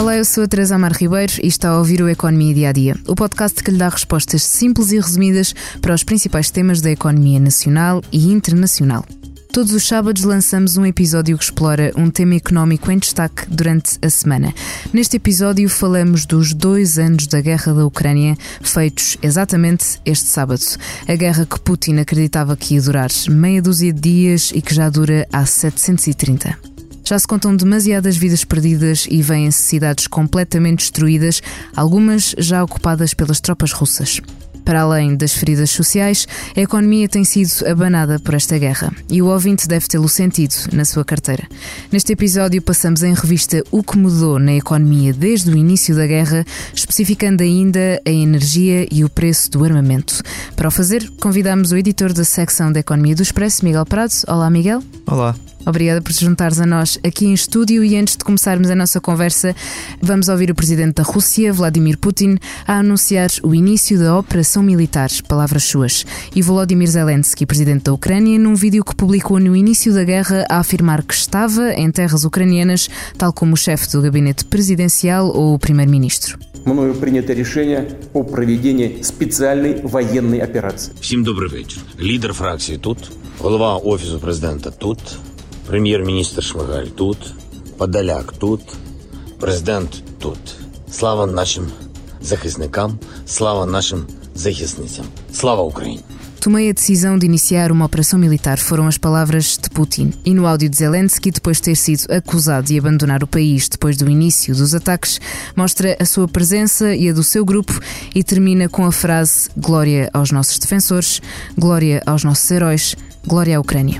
Olá, eu sou a Teresa Amar Ribeiro e está a ouvir o Economia Dia a Dia, o podcast que lhe dá respostas simples e resumidas para os principais temas da economia nacional e internacional. Todos os sábados lançamos um episódio que explora um tema económico em destaque durante a semana. Neste episódio falamos dos dois anos da guerra da Ucrânia, feitos exatamente este sábado. A guerra que Putin acreditava que ia durar meia dúzia de dias e que já dura há 730. Já se contam demasiadas vidas perdidas e vêm-se cidades completamente destruídas, algumas já ocupadas pelas tropas russas. Para além das feridas sociais, a economia tem sido abanada por esta guerra e o ouvinte deve tê-lo sentido na sua carteira. Neste episódio, passamos em revista o que mudou na economia desde o início da guerra, especificando ainda a energia e o preço do armamento. Para o fazer, convidamos o editor da secção da Economia do Expresso, Miguel Prado. Olá, Miguel. Olá. Obrigada por te juntares a nós aqui em estúdio e antes de começarmos a nossa conversa, vamos ouvir o presidente da Rússia, Vladimir Putin, a anunciar o início da operação militar, palavras suas, e Volodymyr Zelensky, presidente da Ucrânia, num vídeo que publicou no início da guerra a afirmar que estava em terras ucranianas, tal como o chefe do gabinete presidencial ou o primeiro-ministro. Мною принято решение о проведении специальной военной операции. Всім добрий вечір. Лідер фракції тут, голова офісу президента тут, прем'єр-міністр Шмигаль тут, Подоляк тут, президент тут. Слава нашим захисникам, слава нашим захисницям. Слава Україні! Tomei a decisão de iniciar uma operação militar, foram as palavras de Putin. E no áudio de Zelensky, depois de ter sido acusado de abandonar o país depois do início dos ataques, mostra a sua presença e a do seu grupo e termina com a frase: Glória aos nossos defensores, glória aos nossos heróis, glória à Ucrânia.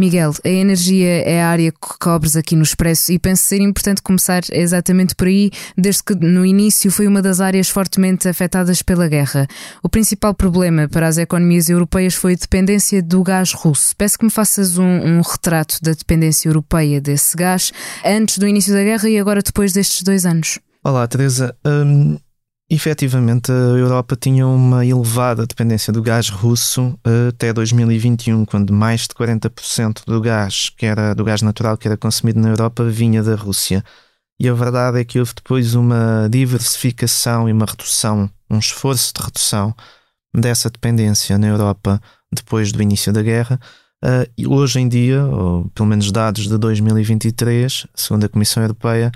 Miguel, a energia é a área que cobres aqui no Expresso e penso ser importante começar exatamente por aí, desde que no início foi uma das áreas fortemente afetadas pela guerra. O principal problema para as economias europeias foi a dependência do gás russo. Peço que me faças um, um retrato da dependência europeia desse gás antes do início da guerra e agora depois destes dois anos. Olá, Teresa. Hum, efetivamente, a Europa tinha uma elevada dependência do gás russo até 2021, quando mais de 40% do gás, que era do gás natural que era consumido na Europa, vinha da Rússia. E a verdade é que houve depois uma diversificação e uma redução, um esforço de redução dessa dependência na Europa depois do início da guerra. Uh, hoje em dia, ou pelo menos dados de 2023, segundo a Comissão Europeia,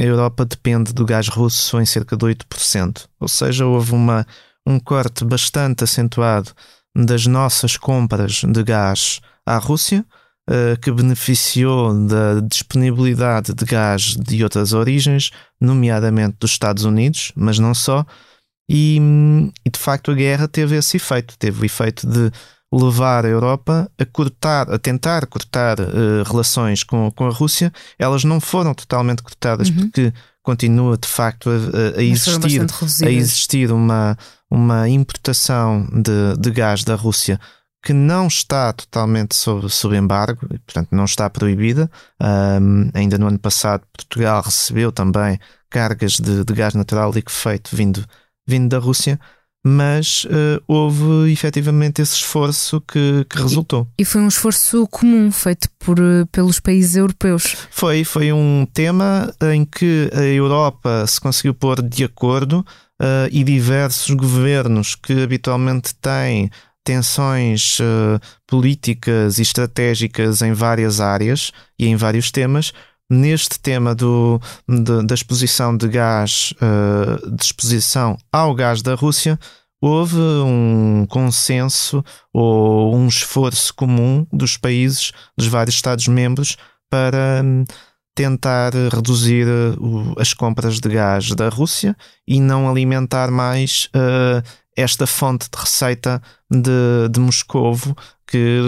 a Europa depende do gás russo em cerca de 8%. Ou seja, houve uma, um corte bastante acentuado das nossas compras de gás à Rússia, uh, que beneficiou da disponibilidade de gás de outras origens, nomeadamente dos Estados Unidos, mas não só. E, e de facto a guerra teve esse efeito, teve o efeito de levar a Europa a cortar, a tentar cortar uh, relações com, com a Rússia. Elas não foram totalmente cortadas uhum. porque continua de facto a, a existir, a existir uma, uma importação de, de gás da Rússia que não está totalmente sob, sob embargo, portanto não está proibida. Um, ainda no ano passado Portugal recebeu também cargas de, de gás natural liquefeito vindo, vindo da Rússia mas uh, houve efetivamente esse esforço que, que resultou. E, e, foi um esforço comum feito por, eh, pelos países europeus. Foi, foi um tema em que a Europa se conseguiu pôr de acordo uh, e diversos governos que habitualmente têm tensões uh, políticas e estratégicas em várias áreas e em vários temas neste tema do, de, da exposição de gás, uh, de exposição ao gás da Rússia, houve um consenso ou um esforço comum dos países, dos vários Estados-membros, para um, tentar reduzir as compras de gás da Rússia e não alimentar mais esta fonte de receita de, de Moscovo que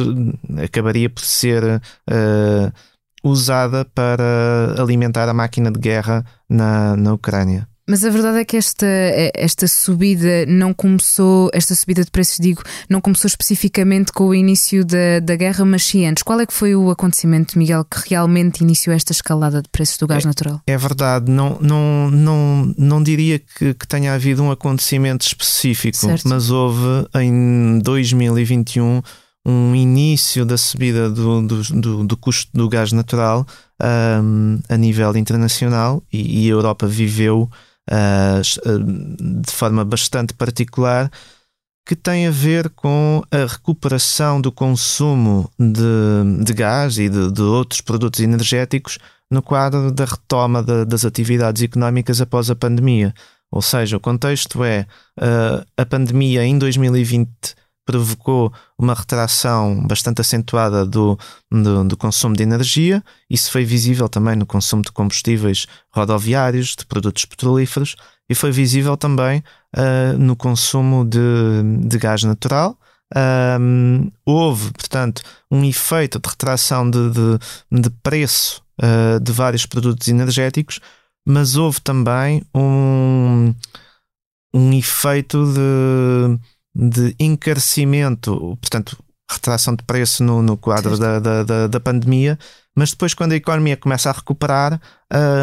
acabaria por ser uh, usada para alimentar a máquina de guerra na, na Ucrânia. Mas a verdade é que esta, esta subida não começou, esta subida de preços, digo, não começou especificamente com o início da, da guerra, mas sim antes. Qual é que foi o acontecimento, Miguel, que realmente iniciou esta escalada de preços do gás é, natural? É verdade, não, não, não, não diria que, que tenha havido um acontecimento específico, certo. mas houve em 2021 um início da subida do, do, do, do custo do gás natural um, a nível internacional e, e a Europa viveu uh, de forma bastante particular, que tem a ver com a recuperação do consumo de, de gás e de, de, outros produtos energéticos no quadro da retoma de, das atividades económicas após a pandemia. Ou seja, o contexto é uh, a pandemia em 2020 provocou uma retração bastante acentuada do, do, do, consumo de energia. Isso foi visível também no consumo de combustíveis rodoviários, de produtos petrolíferos, e foi visível também uh, no consumo de, de gás natural. Um, houve, portanto, um efeito de retração de, de, de preço uh, de vários produtos energéticos, mas houve também um, um efeito de de encarecimento, portanto, retração de preço no, no quadro da, da, da, da, pandemia, mas depois, quando a economia começa a recuperar,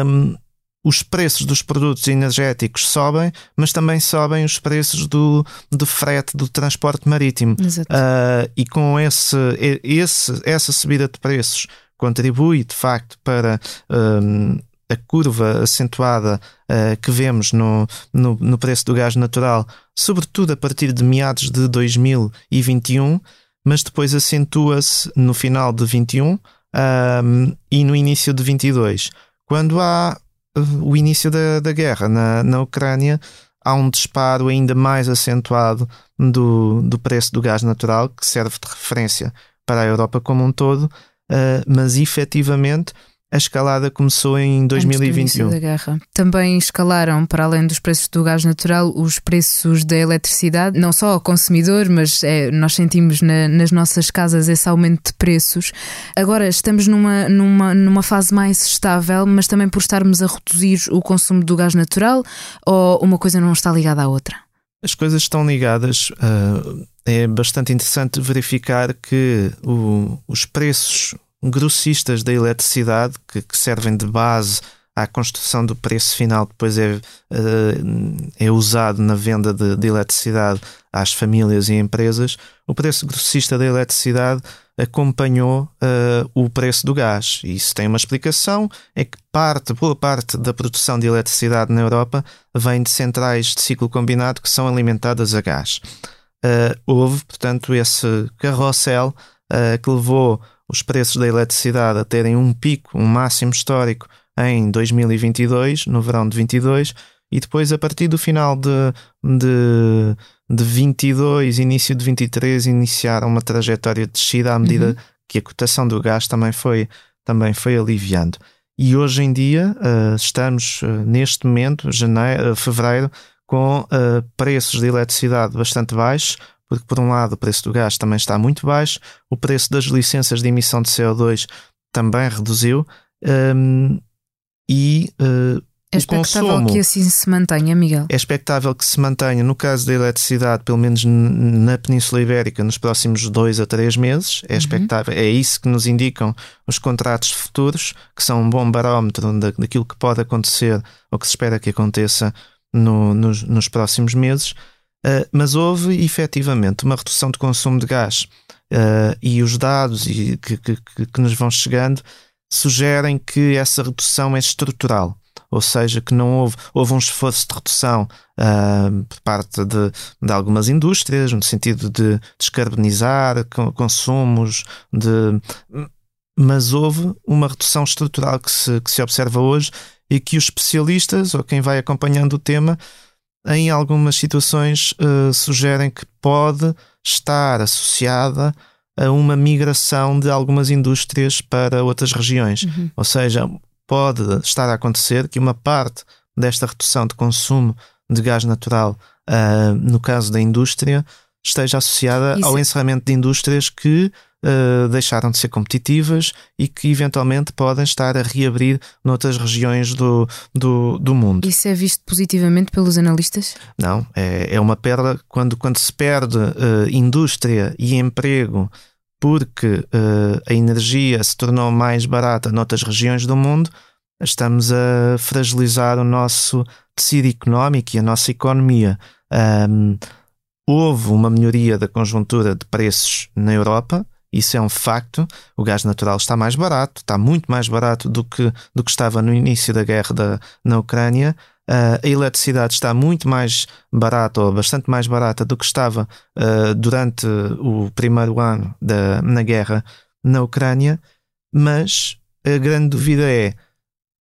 um, os preços dos produtos energéticos sobem, mas também sobem os preços do, do frete, do transporte marítimo. Uh, e com esse, esse, essa subida de preços contribui, de facto, para um, a curva acentuada uh, que vemos no, no, no, preço do gás natural, sobretudo a partir de meados de 2021, mas depois acentua-se no final de 21 um, e no início de 22. Quando há uh, o início da, da guerra na, na Ucrânia, há um disparo ainda mais acentuado do, do preço do gás natural, que serve de referência para a Europa como um todo, uh, mas efetivamente a escalada começou em 2021. da guerra. Também escalaram, para além dos preços do gás natural, os preços da eletricidade, não só ao consumidor, mas é, nós sentimos na, nas nossas casas esse aumento de preços. Agora estamos numa, numa, numa fase mais estável, mas também por estarmos a reduzir o consumo do gás natural, ou uma coisa não está ligada à outra? As coisas estão ligadas. Uh, é bastante interessante verificar que o, os preços grossistas da eletricidade que, que, servem de base à construção do preço final, depois é, eh, é usado na venda de, de eletricidade às famílias e empresas. O preço grossista da eletricidade acompanhou uh, o preço do gás. E isso tem uma explicação: é que parte, boa parte da produção de eletricidade na Europa vem de centrais de ciclo combinado que são alimentadas a gás. Uh, houve, portanto, esse carrossel uh, que levou os preços da eletricidade a terem um pico, um máximo histórico em 2022, no verão de 22, e depois a partir do final de, de, de 22, início de 23, iniciaram uma trajetória de descida à medida uhum. que a cotação do gás também foi, também foi aliviando. E hoje em dia uh, estamos uh, neste momento, janeiro, uh, fevereiro, com preços de eletricidade bastante baixos, porque por um lado o preço do gás também está muito baixo, o preço das licenças de emissão de CO2 também reduziu um, e uh, é expectável consumo, que assim se mantenha, Miguel? É expectável que se mantenha, no caso da eletricidade, pelo menos na Península Ibérica, nos próximos dois a três meses. É, uhum. expectável, é isso que nos indicam os contratos futuros, que são um bom barómetro daquilo que pode acontecer ou que se espera que aconteça no, nos, nos próximos meses. Uh, mas houve efetivamente uma redução de consumo de gás. Uh, e os dados que, que, que, nos vão chegando sugerem que essa redução é estrutural, ou seja, que não houve, houve um esforço de redução uh, por parte de, de, algumas indústrias, no sentido de descarbonizar consumos, de, mas houve uma redução estrutural que se, que se observa hoje e que os especialistas, ou quem vai acompanhando o tema, em algumas situações uh, sugerem que pode estar associada a uma migração de algumas indústrias para outras regiões. Uhum. Ou seja, pode estar a acontecer que uma parte desta redução de consumo de gás natural, uh, no caso da indústria, esteja associada Isso. ao encerramento de indústrias que uh, deixaram de ser competitivas e que eventualmente podem estar a reabrir noutras regiões do, do, do mundo. Isso é visto positivamente pelos analistas? Não, é, é uma perda quando, quando se perde uh, indústria e emprego porque uh, a energia se tornou mais barata noutras regiões do mundo, estamos a fragilizar o nosso tecido económico e a nossa economia. Um, houve uma melhoria da conjuntura de preços na Europa, isso é um facto. O gás natural está mais barato, está muito mais barato do que, do que estava no início da guerra da, na Ucrânia. Uh, a eletricidade está muito mais barata, ou bastante mais barata, do que estava uh, durante o primeiro ano da, na guerra na Ucrânia. Mas a grande dúvida é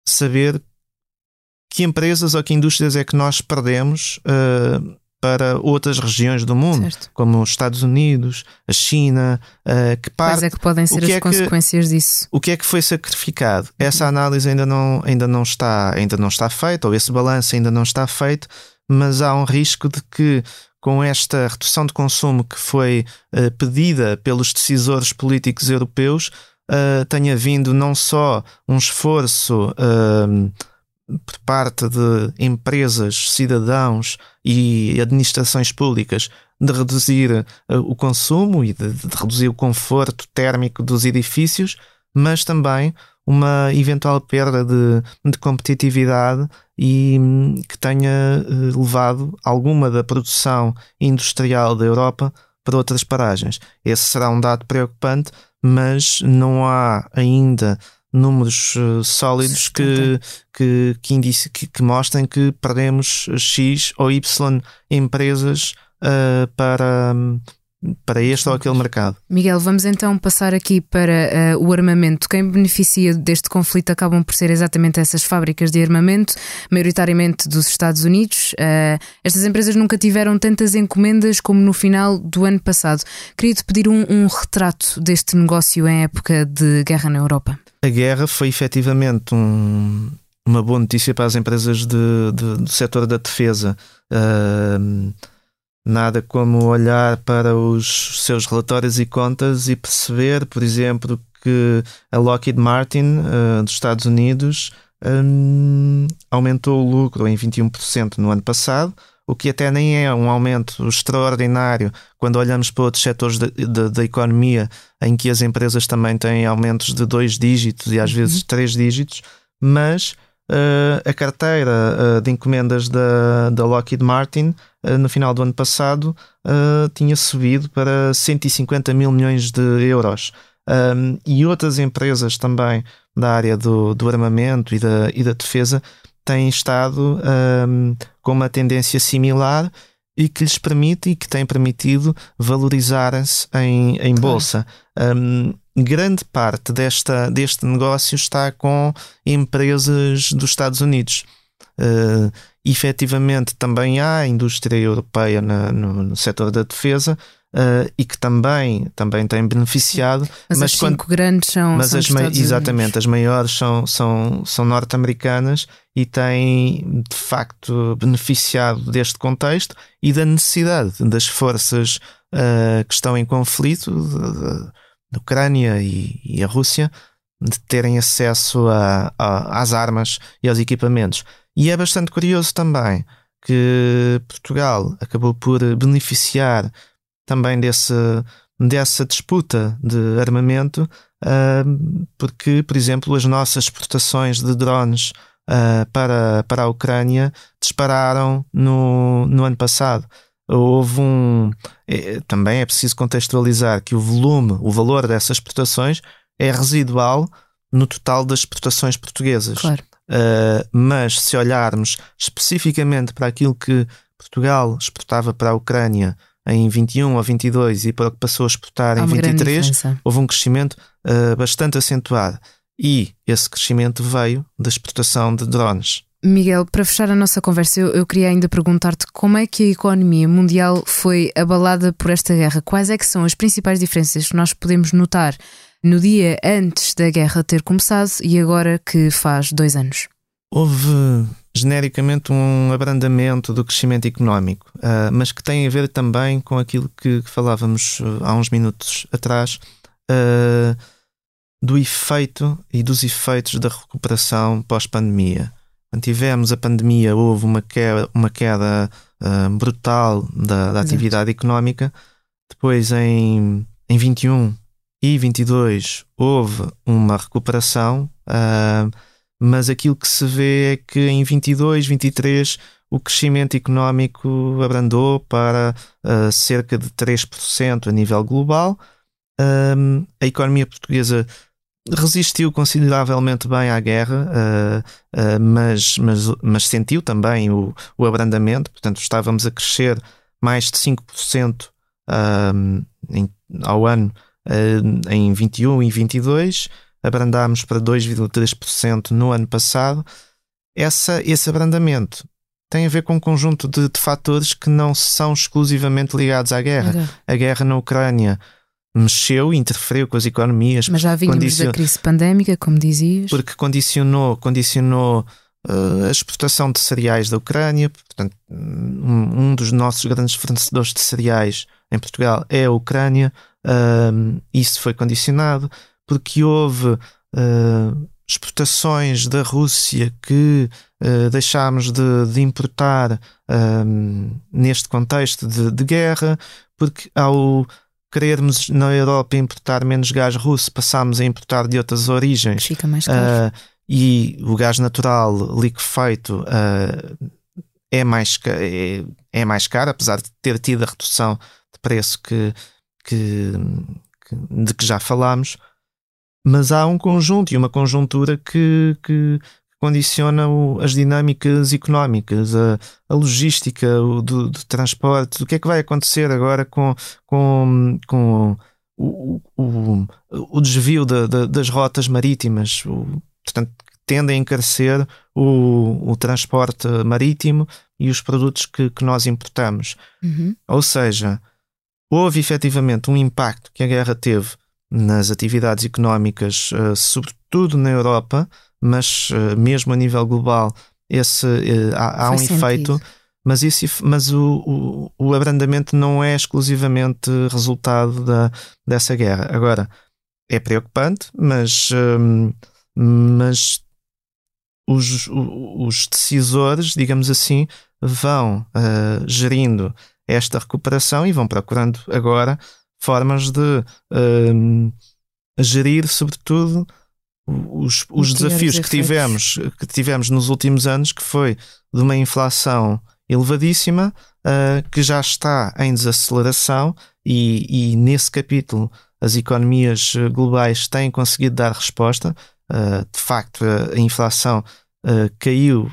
saber que empresas ou que indústrias é que nós perdemos uh, para outras regiões do mundo, certo. como os Estados Unidos, a China, uh, que parte, Quais é que podem ser as é consequências que, disso? O que é que foi sacrificado? Essa análise ainda não, ainda não está, ainda não está feita, ou esse balanço ainda não está feito, mas há um risco de que com esta redução de consumo que foi uh, pedida pelos decisores políticos europeus, uh, tenha vindo não só um esforço uh, por parte de empresas, cidadãos e administrações públicas de reduzir uh, o consumo e de, de, reduzir o conforto térmico dos edifícios, mas também uma eventual perda de, de competitividade e um, que tenha uh, levado alguma da produção industrial da Europa para outras paragens. Esse será um dado preocupante, mas não há ainda números uh, sólidos que, que, que, indice, que, que, mostrem que perdemos X ou Y empresas uh, para, para este ou aquele mercado. Miguel, vamos então passar aqui para uh, o armamento. Quem beneficia deste conflito acabam por ser exatamente essas fábricas de armamento, maioritariamente dos Estados Unidos. Uh, estas empresas nunca tiveram tantas encomendas como no final do ano passado. Queria-te pedir um, um retrato deste negócio em época de guerra na Europa. A guerra foi efetivamente um, uma boa notícia para as empresas de, de, do setor da defesa. Uh, Nada como olhar para os seus relatórios e contas e perceber, por exemplo, que a Lockheed Martin uh, dos Estados Unidos um, aumentou o lucro em 21% no ano passado, o que até nem é um aumento extraordinário quando olhamos para outros setores da economia em que as empresas também têm aumentos de dois dígitos e às uhum. vezes três dígitos, mas uh, a carteira uh, de encomendas da, da Lockheed Martin uh, no final do ano passado tinha subido para 150 mil milhões de euros. Um, e outras empresas também da área do, do armamento e da, e da defesa têm estado um, com uma tendência similar e que lhes permite e que tem permitido valorizarem-se em, em bolsa. Um, grande parte desta, deste negócio está com empresas dos Estados Unidos. Uh, efetivamente, também há indústria europeia na, no, no setor da defesa. Uh, e que também, também tem beneficiado. Mas, mas as quando, cinco grandes são, mas são as Exatamente, as maiores são, são, são norte-americanas e têm de facto beneficiado deste contexto e da necessidade das forças uh, que estão em conflito. Da Ucrânia e, e, a Rússia de terem acesso a, a, às armas e aos equipamentos. E é bastante curioso também que Portugal acabou por beneficiar também desse, dessa disputa de armamento, porque, por exemplo, as nossas exportações de drones uh, para, para a Ucrânia dispararam no, no ano passado houve um. É, também é preciso contextualizar que o volume, o valor dessas exportações é residual no total das exportações portuguesas. Claro. Uh, mas se olharmos especificamente para aquilo que Portugal exportava para a Ucrânia em 21 ou 22 e para o que passou a exportar Há em 23, houve um crescimento uh, bastante acentuado. E esse crescimento veio da exportação de drones. Miguel, para fechar a nossa conversa, eu, eu queria ainda perguntar-te como é que a economia mundial foi abalada por esta guerra? Quais é que são as principais diferenças que nós podemos notar no dia antes da guerra ter começado e agora que faz dois anos? Houve genericamente um abrandamento do crescimento económico, uh, mas que tem a ver também com aquilo que, falávamos há uns minutos atrás. Uh, do efeito e dos efeitos da recuperação pós-pandemia. Quando tivemos a pandemia, houve uma queda, uma queda brutal da, da atividade económica. Depois, em, em 21 e 22, houve uma recuperação, uh, mas aquilo que se vê é que em 22, 23, o crescimento económico abrandou para uh, cerca de 3% a nível global. a economia portuguesa resistiu consideravelmente bem à guerra, uh, uh, mas, mas, mas, sentiu também o, o, abrandamento, portanto, estávamos a crescer mais de 5% uh, em, ao ano em 21 e 22, abrandámos para 2,3% no ano passado. Essa, esse abrandamento tem a ver com um conjunto de, de fatores que não são exclusivamente ligados à guerra. Uhum. A guerra na Ucrânia mexeu, interferiu com as economias. Mas já vínhamos condicion... da crise pandémica, como dizias. Porque condicionou, condicionou uh, a exportação de cereais da Ucrânia. Portanto, um, um, dos nossos grandes fornecedores de cereais em Portugal é a Ucrânia. Uh, isso foi condicionado porque houve uh, exportações da Rússia que uh, deixámos de, de importar neste contexto de, de guerra, porque ao querermos na Europa importar menos gás russo, passamos a importar de outras origens. Fica mais caro. Uh, e o gás natural liquefeito uh, é, mais, é, é, mais caro, apesar de ter tido a redução de preço que, que, que, de que já falámos. Mas há um conjunto e uma conjuntura que, que condiciona o, as dinâmicas económicas, a, a logística o, do, do, transporte, o que é que vai acontecer agora com, com, com o, o, o desvio da, da, das rotas marítimas, portanto, tendem a encarecer o, o transporte marítimo e os produtos que, que nós importamos. Uhum. Ou seja, houve efetivamente um impacto que a guerra teve nas atividades económicas, uh, sobretudo na Europa, mas uh, mesmo a nível global esse, uh, há, há um sentido. efeito, mas, esse, mas o, o, o, abrandamento não é exclusivamente resultado da, dessa guerra. Agora, é preocupante, mas, um, mas os, os decisores, digamos assim, vão uh, gerindo esta recuperação e vão procurando agora formas de uh, gerir, sobretudo, os, os desafios que tivemos, que tivemos nos últimos anos, que foi de uma inflação elevadíssima, uh, que já está em desaceleração, e, e, nesse capítulo as economias globais têm conseguido dar resposta. Uh, de facto, a inflação uh, caiu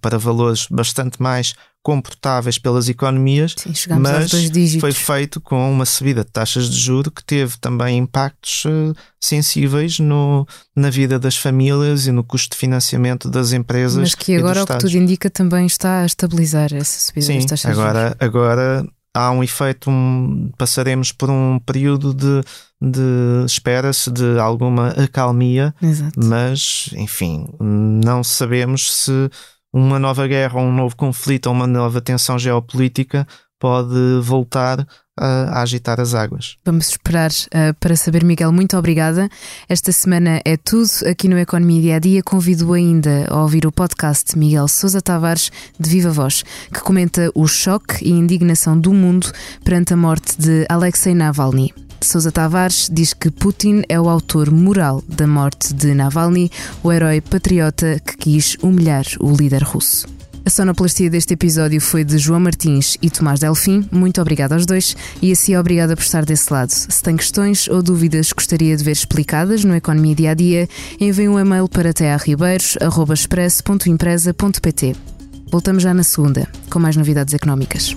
para valores bastante mais comportáveis pelas economias, Sim, mas foi feito com uma subida de taxas de juro que teve também impactos uh, sensíveis no, na vida das famílias e no custo de financiamento das empresas. Mas que agora, o que tudo indica, também está a estabilizar essa subida Sim, das taxas agora, de juros. Agora há um efeito, um, passaremos por um período de, de espera-se de alguma acalmia, Exato. mas enfim, não sabemos se uma nova guerra, um novo conflito uma nova tensão geopolítica pode voltar a, agitar as águas. Vamos esperar uh, para saber, Miguel. Muito obrigada. Esta semana é tudo aqui no Economia Dia a Dia. Convido ainda a ouvir o podcast Miguel Sousa Tavares, de Viva Voz, que comenta o choque e indignação do mundo perante a morte de Alexei Navalny. Sousa Tavares diz que Putin é o autor moral da morte de Navalny, o herói patriota que quis humilhar o líder russo. A sonoplastia deste episódio foi de João Martins e Tomás Delfim. Muito obrigada aos dois e assim obrigada por estar desse lado. Se tem questões ou dúvidas que gostaria de ver explicadas no Economia Dia a Dia, envie um e-mail para tearribeiros.express.empresa.pt. Voltamos já na segunda, com mais novidades económicas.